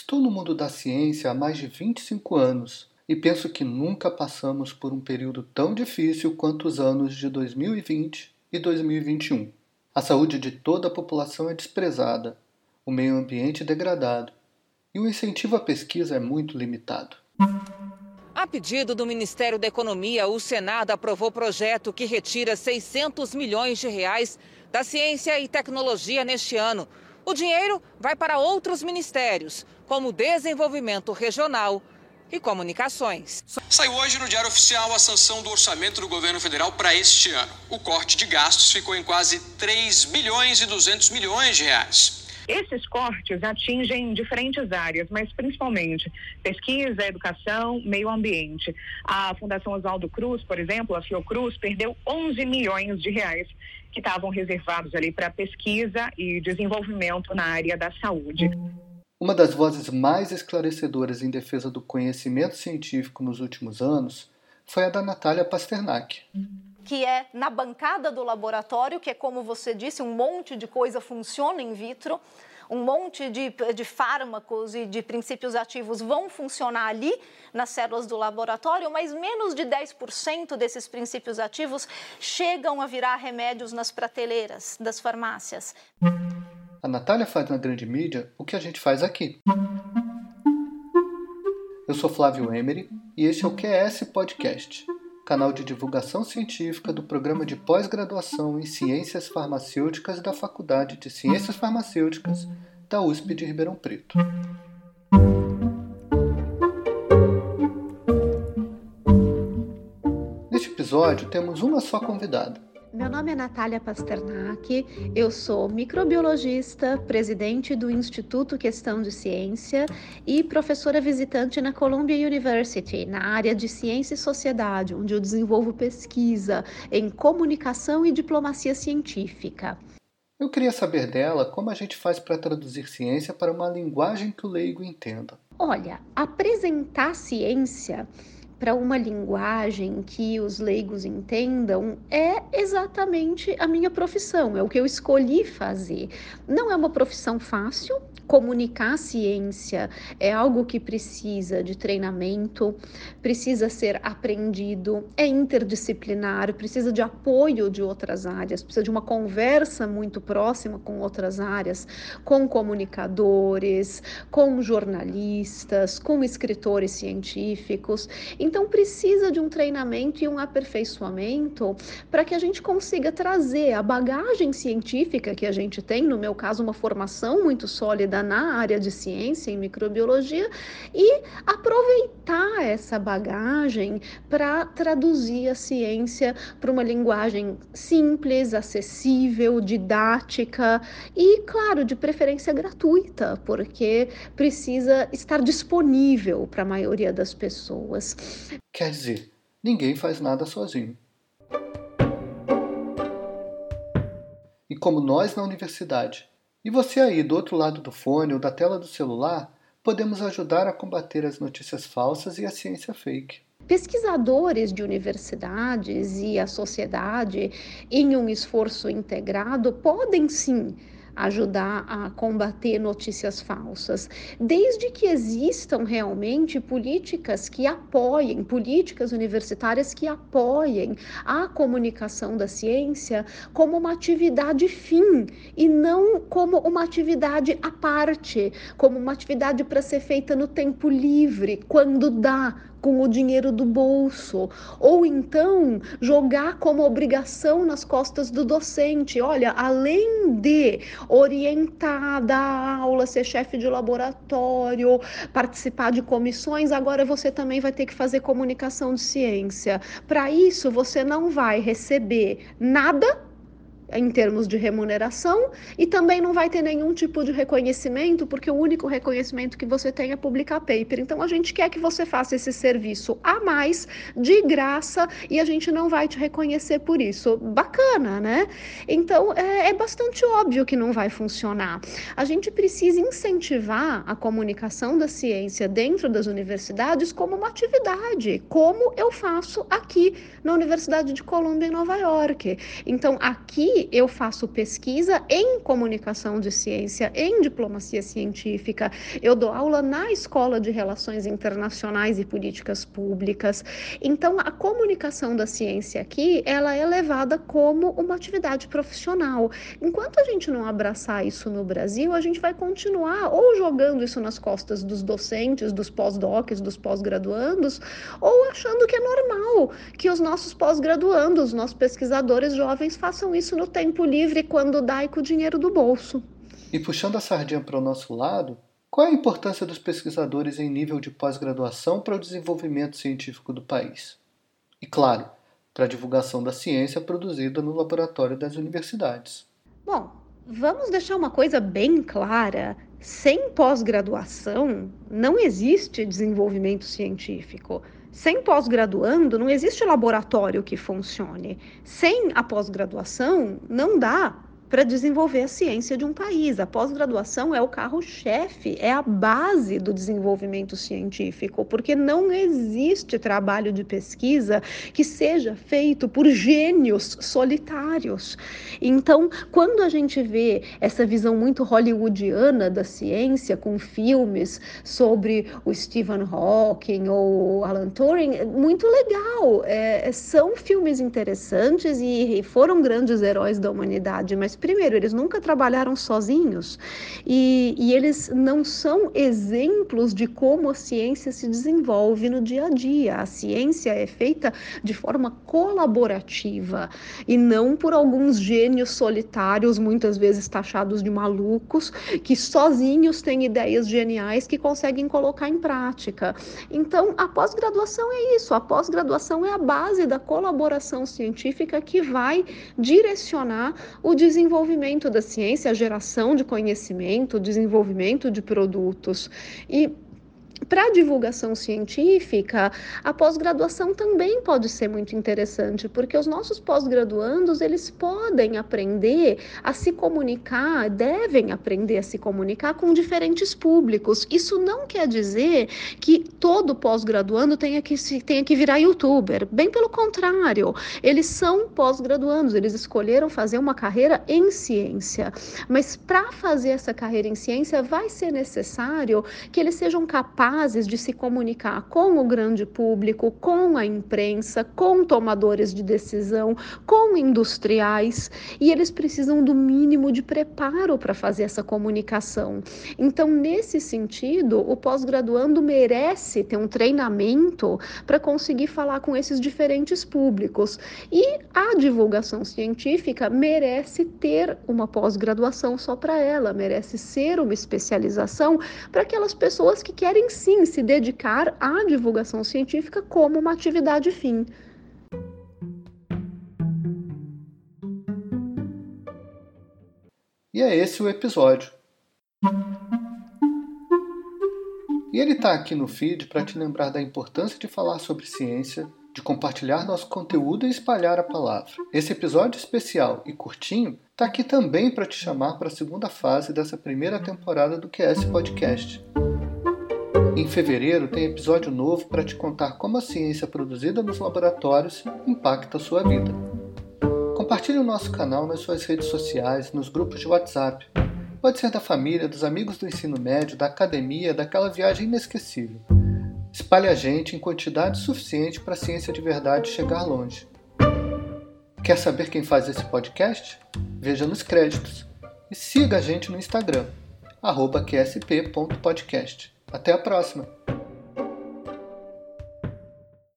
Estou no mundo da ciência há mais de 25 anos e penso que nunca passamos por um período tão difícil quanto os anos de 2020 e 2021. A saúde de toda a população é desprezada, o meio ambiente degradado e o incentivo à pesquisa é muito limitado. A pedido do Ministério da Economia, o Senado aprovou projeto que retira 600 milhões de reais da ciência e tecnologia neste ano. O dinheiro vai para outros ministérios, como Desenvolvimento Regional e Comunicações. Saiu hoje no Diário Oficial a sanção do orçamento do governo federal para este ano. O corte de gastos ficou em quase 3 bilhões e 200 milhões de reais. Esses cortes atingem diferentes áreas, mas principalmente pesquisa, educação, meio ambiente. A Fundação Oswaldo Cruz, por exemplo, a Fiocruz, perdeu 11 milhões de reais que estavam reservados ali para pesquisa e desenvolvimento na área da saúde. Uma das vozes mais esclarecedoras em defesa do conhecimento científico nos últimos anos foi a da Natália Pasternak. Que é na bancada do laboratório, que é como você disse, um monte de coisa funciona in vitro, um monte de, de fármacos e de princípios ativos vão funcionar ali nas células do laboratório, mas menos de 10% desses princípios ativos chegam a virar remédios nas prateleiras das farmácias. A Natália faz na grande mídia o que a gente faz aqui. Eu sou Flávio Emery e este é o QS Podcast, canal de divulgação científica do programa de pós-graduação em Ciências Farmacêuticas da Faculdade de Ciências Farmacêuticas da USP de Ribeirão Preto. Neste episódio temos uma só convidada, meu nome é Natália Pasternak, eu sou microbiologista, presidente do Instituto Questão de Ciência e professora visitante na Columbia University, na área de Ciência e Sociedade, onde eu desenvolvo pesquisa em comunicação e diplomacia científica. Eu queria saber dela como a gente faz para traduzir ciência para uma linguagem que o leigo entenda. Olha, apresentar ciência para uma linguagem que os leigos entendam é exatamente a minha profissão, é o que eu escolhi fazer. Não é uma profissão fácil, comunicar a ciência é algo que precisa de treinamento, precisa ser aprendido, é interdisciplinar, precisa de apoio de outras áreas, precisa de uma conversa muito próxima com outras áreas, com comunicadores, com jornalistas, com escritores científicos. Então precisa de um treinamento e um aperfeiçoamento para que a gente consiga trazer a bagagem científica que a gente tem, no meu caso, uma formação muito sólida na área de ciência, em microbiologia, e aproveitar essa bagagem para traduzir a ciência para uma linguagem simples, acessível, didática e, claro, de preferência gratuita, porque precisa estar disponível para a maioria das pessoas. Quer dizer, ninguém faz nada sozinho. E como nós na universidade e você aí do outro lado do fone ou da tela do celular, podemos ajudar a combater as notícias falsas e a ciência fake. Pesquisadores de universidades e a sociedade, em um esforço integrado, podem sim ajudar a combater notícias falsas, desde que existam realmente políticas que apoiem, políticas universitárias que apoiem a comunicação da ciência como uma atividade fim e não como uma atividade à parte, como uma atividade para ser feita no tempo livre, quando dá, com o dinheiro do bolso, ou então jogar como obrigação nas costas do docente. Olha, além de orientar, dar aula, ser chefe de laboratório, participar de comissões, agora você também vai ter que fazer comunicação de ciência. Para isso, você não vai receber nada em termos de remuneração e também não vai ter nenhum tipo de reconhecimento, porque o único reconhecimento que você tem é publicar paper. Então a gente quer que você faça esse serviço a mais, de graça, e a gente não vai te reconhecer por isso. Bacana, né? Então é, é bastante óbvio que não vai funcionar. A gente precisa incentivar a comunicação da ciência dentro das universidades como uma atividade, como eu faço aqui na Universidade de Colômbia, em Nova York. Então aqui eu faço pesquisa em comunicação de ciência, em diplomacia científica, eu dou aula na Escola de Relações Internacionais e Políticas Públicas. Então, a comunicação da ciência aqui, ela é levada como uma atividade profissional. Enquanto a gente não abraçar isso no Brasil, a gente vai continuar ou jogando isso nas costas dos docentes, dos pós-docs, dos pós-graduandos, ou achando que é normal que os nossos pós-graduandos, nossos pesquisadores jovens façam isso no tempo livre quando dá e com o dinheiro do bolso. E puxando a sardinha para o nosso lado, qual é a importância dos pesquisadores em nível de pós-graduação para o desenvolvimento científico do país? E, claro, para a divulgação da ciência produzida no laboratório das universidades. Bom, vamos deixar uma coisa bem clara: sem pós-graduação não existe desenvolvimento científico. Sem pós-graduando, não existe laboratório que funcione. Sem a pós-graduação, não dá para desenvolver a ciência de um país. A pós-graduação é o carro-chefe, é a base do desenvolvimento científico, porque não existe trabalho de pesquisa que seja feito por gênios solitários. Então, quando a gente vê essa visão muito hollywoodiana da ciência, com filmes sobre o Stephen Hawking ou Alan Turing, muito legal. É, são filmes interessantes e foram grandes heróis da humanidade, mas primeiro, eles nunca trabalharam sozinhos e, e eles não são exemplos de como a ciência se desenvolve no dia a dia. A ciência é feita de forma colaborativa e não por alguns gênios solitários, muitas vezes taxados de malucos, que sozinhos têm ideias geniais que conseguem colocar em prática. Então, a pós-graduação é isso, a pós-graduação é a base da colaboração científica que vai direcionar o desenvolvimento desenvolvimento da ciência, a geração de conhecimento, o desenvolvimento de produtos. E para divulgação científica, a pós-graduação também pode ser muito interessante, porque os nossos pós-graduandos, eles podem aprender a se comunicar, devem aprender a se comunicar com diferentes públicos. Isso não quer dizer que todo pós-graduando tenha que, tenha que virar youtuber. Bem pelo contrário, eles são pós-graduandos, eles escolheram fazer uma carreira em ciência. Mas para fazer essa carreira em ciência, vai ser necessário que eles sejam capazes capazes de se comunicar com o grande público, com a imprensa, com tomadores de decisão, com industriais, e eles precisam do mínimo de preparo para fazer essa comunicação. Então, nesse sentido, o pós-graduando merece ter um treinamento para conseguir falar com esses diferentes públicos. E a divulgação científica merece ter uma pós-graduação só para ela, merece ser uma especialização para aquelas pessoas que querem sim se dedicar à divulgação científica como uma atividade fim. E é esse o episódio. E ele está aqui no feed para te lembrar da importância de falar sobre ciência, de compartilhar nosso conteúdo e espalhar a palavra. Esse episódio especial e curtinho está aqui também para te chamar para a segunda fase dessa primeira temporada do QS Podcast. Em fevereiro tem episódio novo para te contar como a ciência produzida nos laboratórios impacta a sua vida. Compartilhe o nosso canal nas suas redes sociais, nos grupos de WhatsApp. Pode ser da família, dos amigos do ensino médio, da academia, daquela viagem inesquecível. Espalhe a gente em quantidade suficiente para a ciência de verdade chegar longe. Quer saber quem faz esse podcast? Veja nos créditos. E siga a gente no Instagram, qsp.podcast. Até a próxima!